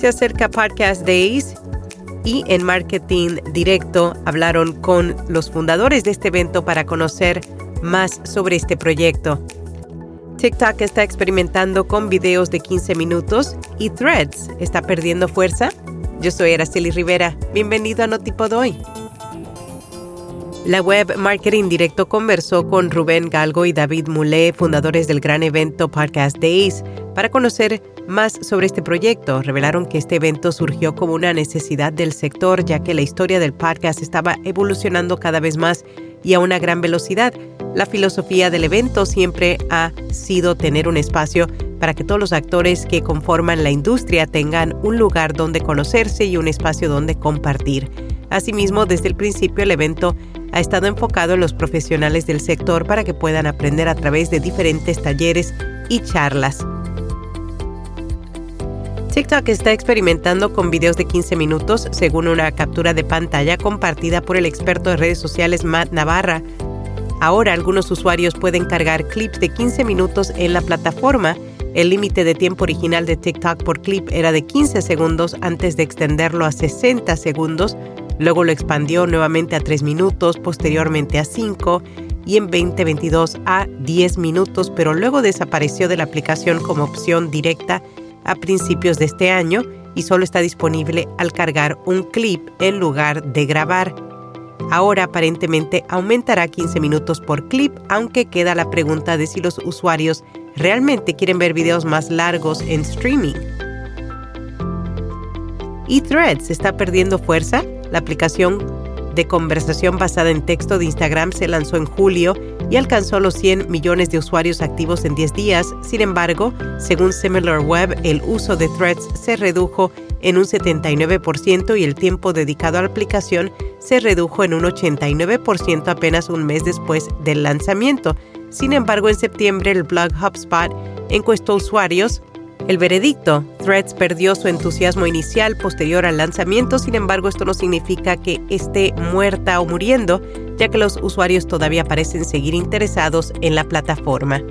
Se acerca Podcast Days y en Marketing Directo hablaron con los fundadores de este evento para conocer más sobre este proyecto. TikTok está experimentando con videos de 15 minutos y Threads está perdiendo fuerza. Yo soy Araceli Rivera. Bienvenido a Notipod hoy. La web Marketing Directo conversó con Rubén Galgo y David Moulet, fundadores del gran evento Podcast Days, para conocer más sobre este proyecto, revelaron que este evento surgió como una necesidad del sector, ya que la historia del podcast estaba evolucionando cada vez más y a una gran velocidad. La filosofía del evento siempre ha sido tener un espacio para que todos los actores que conforman la industria tengan un lugar donde conocerse y un espacio donde compartir. Asimismo, desde el principio el evento ha estado enfocado en los profesionales del sector para que puedan aprender a través de diferentes talleres y charlas. TikTok está experimentando con videos de 15 minutos, según una captura de pantalla compartida por el experto de redes sociales Matt Navarra. Ahora algunos usuarios pueden cargar clips de 15 minutos en la plataforma. El límite de tiempo original de TikTok por clip era de 15 segundos antes de extenderlo a 60 segundos. Luego lo expandió nuevamente a 3 minutos, posteriormente a 5 y en 2022 a 10 minutos, pero luego desapareció de la aplicación como opción directa a principios de este año y solo está disponible al cargar un clip en lugar de grabar. Ahora aparentemente aumentará 15 minutos por clip, aunque queda la pregunta de si los usuarios realmente quieren ver videos más largos en streaming. ¿Y Threads está perdiendo fuerza? La aplicación de conversación basada en texto de Instagram se lanzó en julio y alcanzó los 100 millones de usuarios activos en 10 días. Sin embargo, según SimilarWeb, el uso de Threads se redujo en un 79% y el tiempo dedicado a la aplicación se redujo en un 89% apenas un mes después del lanzamiento. Sin embargo, en septiembre el blog HubSpot encuestó usuarios el veredicto, Threads perdió su entusiasmo inicial posterior al lanzamiento, sin embargo esto no significa que esté muerta o muriendo, ya que los usuarios todavía parecen seguir interesados en la plataforma.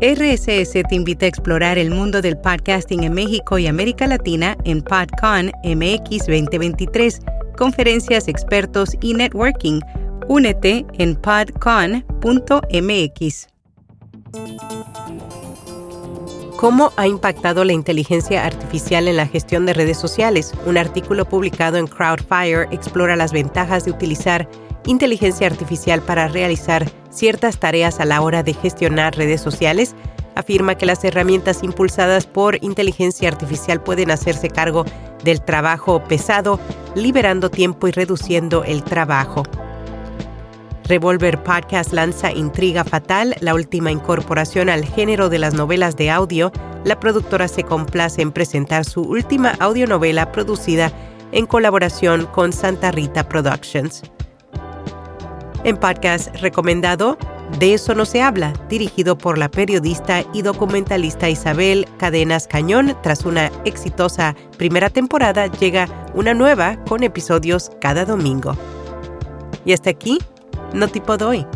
RSS te invita a explorar el mundo del podcasting en México y América Latina en PodCon MX 2023, conferencias, expertos y networking. Únete en podcon.mx. ¿Cómo ha impactado la inteligencia artificial en la gestión de redes sociales? Un artículo publicado en Crowdfire explora las ventajas de utilizar inteligencia artificial para realizar ciertas tareas a la hora de gestionar redes sociales. Afirma que las herramientas impulsadas por inteligencia artificial pueden hacerse cargo del trabajo pesado, liberando tiempo y reduciendo el trabajo. Revolver Podcast lanza Intriga Fatal, la última incorporación al género de las novelas de audio. La productora se complace en presentar su última audionovela producida en colaboración con Santa Rita Productions. En podcast recomendado, De eso no se habla, dirigido por la periodista y documentalista Isabel Cadenas Cañón, tras una exitosa primera temporada, llega una nueva con episodios cada domingo. Y hasta aquí no tipo doy.